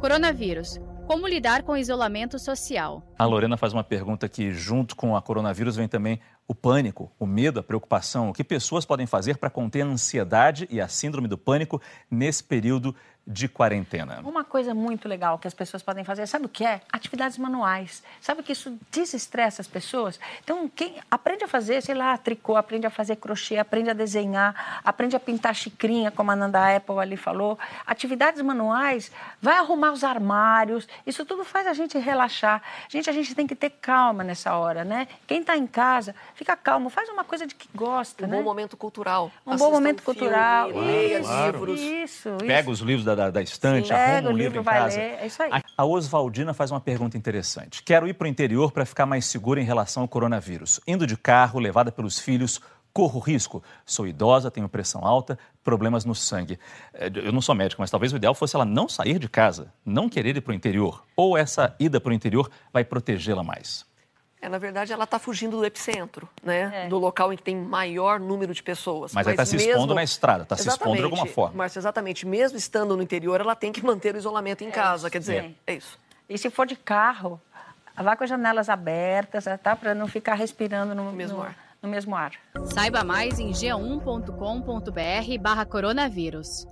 Coronavírus. Como lidar com o isolamento social? A Lorena faz uma pergunta que, junto com a coronavírus, vem também o pânico, o medo, a preocupação. O que pessoas podem fazer para conter a ansiedade e a síndrome do pânico nesse período de quarentena. Uma coisa muito legal que as pessoas podem fazer, sabe o que é? Atividades manuais. Sabe que isso desestressa as pessoas? Então, quem aprende a fazer, sei lá, tricô, aprende a fazer crochê, aprende a desenhar, aprende a pintar xicrinha, como a Nanda Apple ali falou. Atividades manuais, vai arrumar os armários. Isso tudo faz a gente relaxar. Gente, a gente tem que ter calma nessa hora, né? Quem está em casa, fica calmo, faz uma coisa de que gosta, um né? bom momento cultural. Um bom momento filme, cultural. Leia Claro. livros. Isso, isso. Pega os livros da, da, da estante, Sim. arruma Pega um livro livro, em vai casa. ler, é isso aí. A- A Oswaldina faz uma pergunta interessante. Quero ir para o interior para ficar mais segura em relação ao coronavírus. Indo de carro, levada pelos filhos, corro risco. Sou idosa, tenho pressão alta, problemas no sangue. É, Eu não sou médico, mas talvez o ideal fosse ela não sair de casa, não querer ir para o interior. Ou essa ida para o interior vai protegê-la mais. É, na verdade, ela está fugindo do epicentro, né? É. Do local em que tem maior número de pessoas. Mas aí está se expondo na estrada, está se expondo de alguma Exatamente. forma. Mas exatamente, mesmo estando no interior, ela tem que manter o isolamento em casa. Quer dizer, sim. é isso. E se for de carro, vá com as janelas abertas, tá? Para não ficar respirando no, mesmo no- ar. no mesmo ar. Saiba mais em g1.com.br barra coronavírus.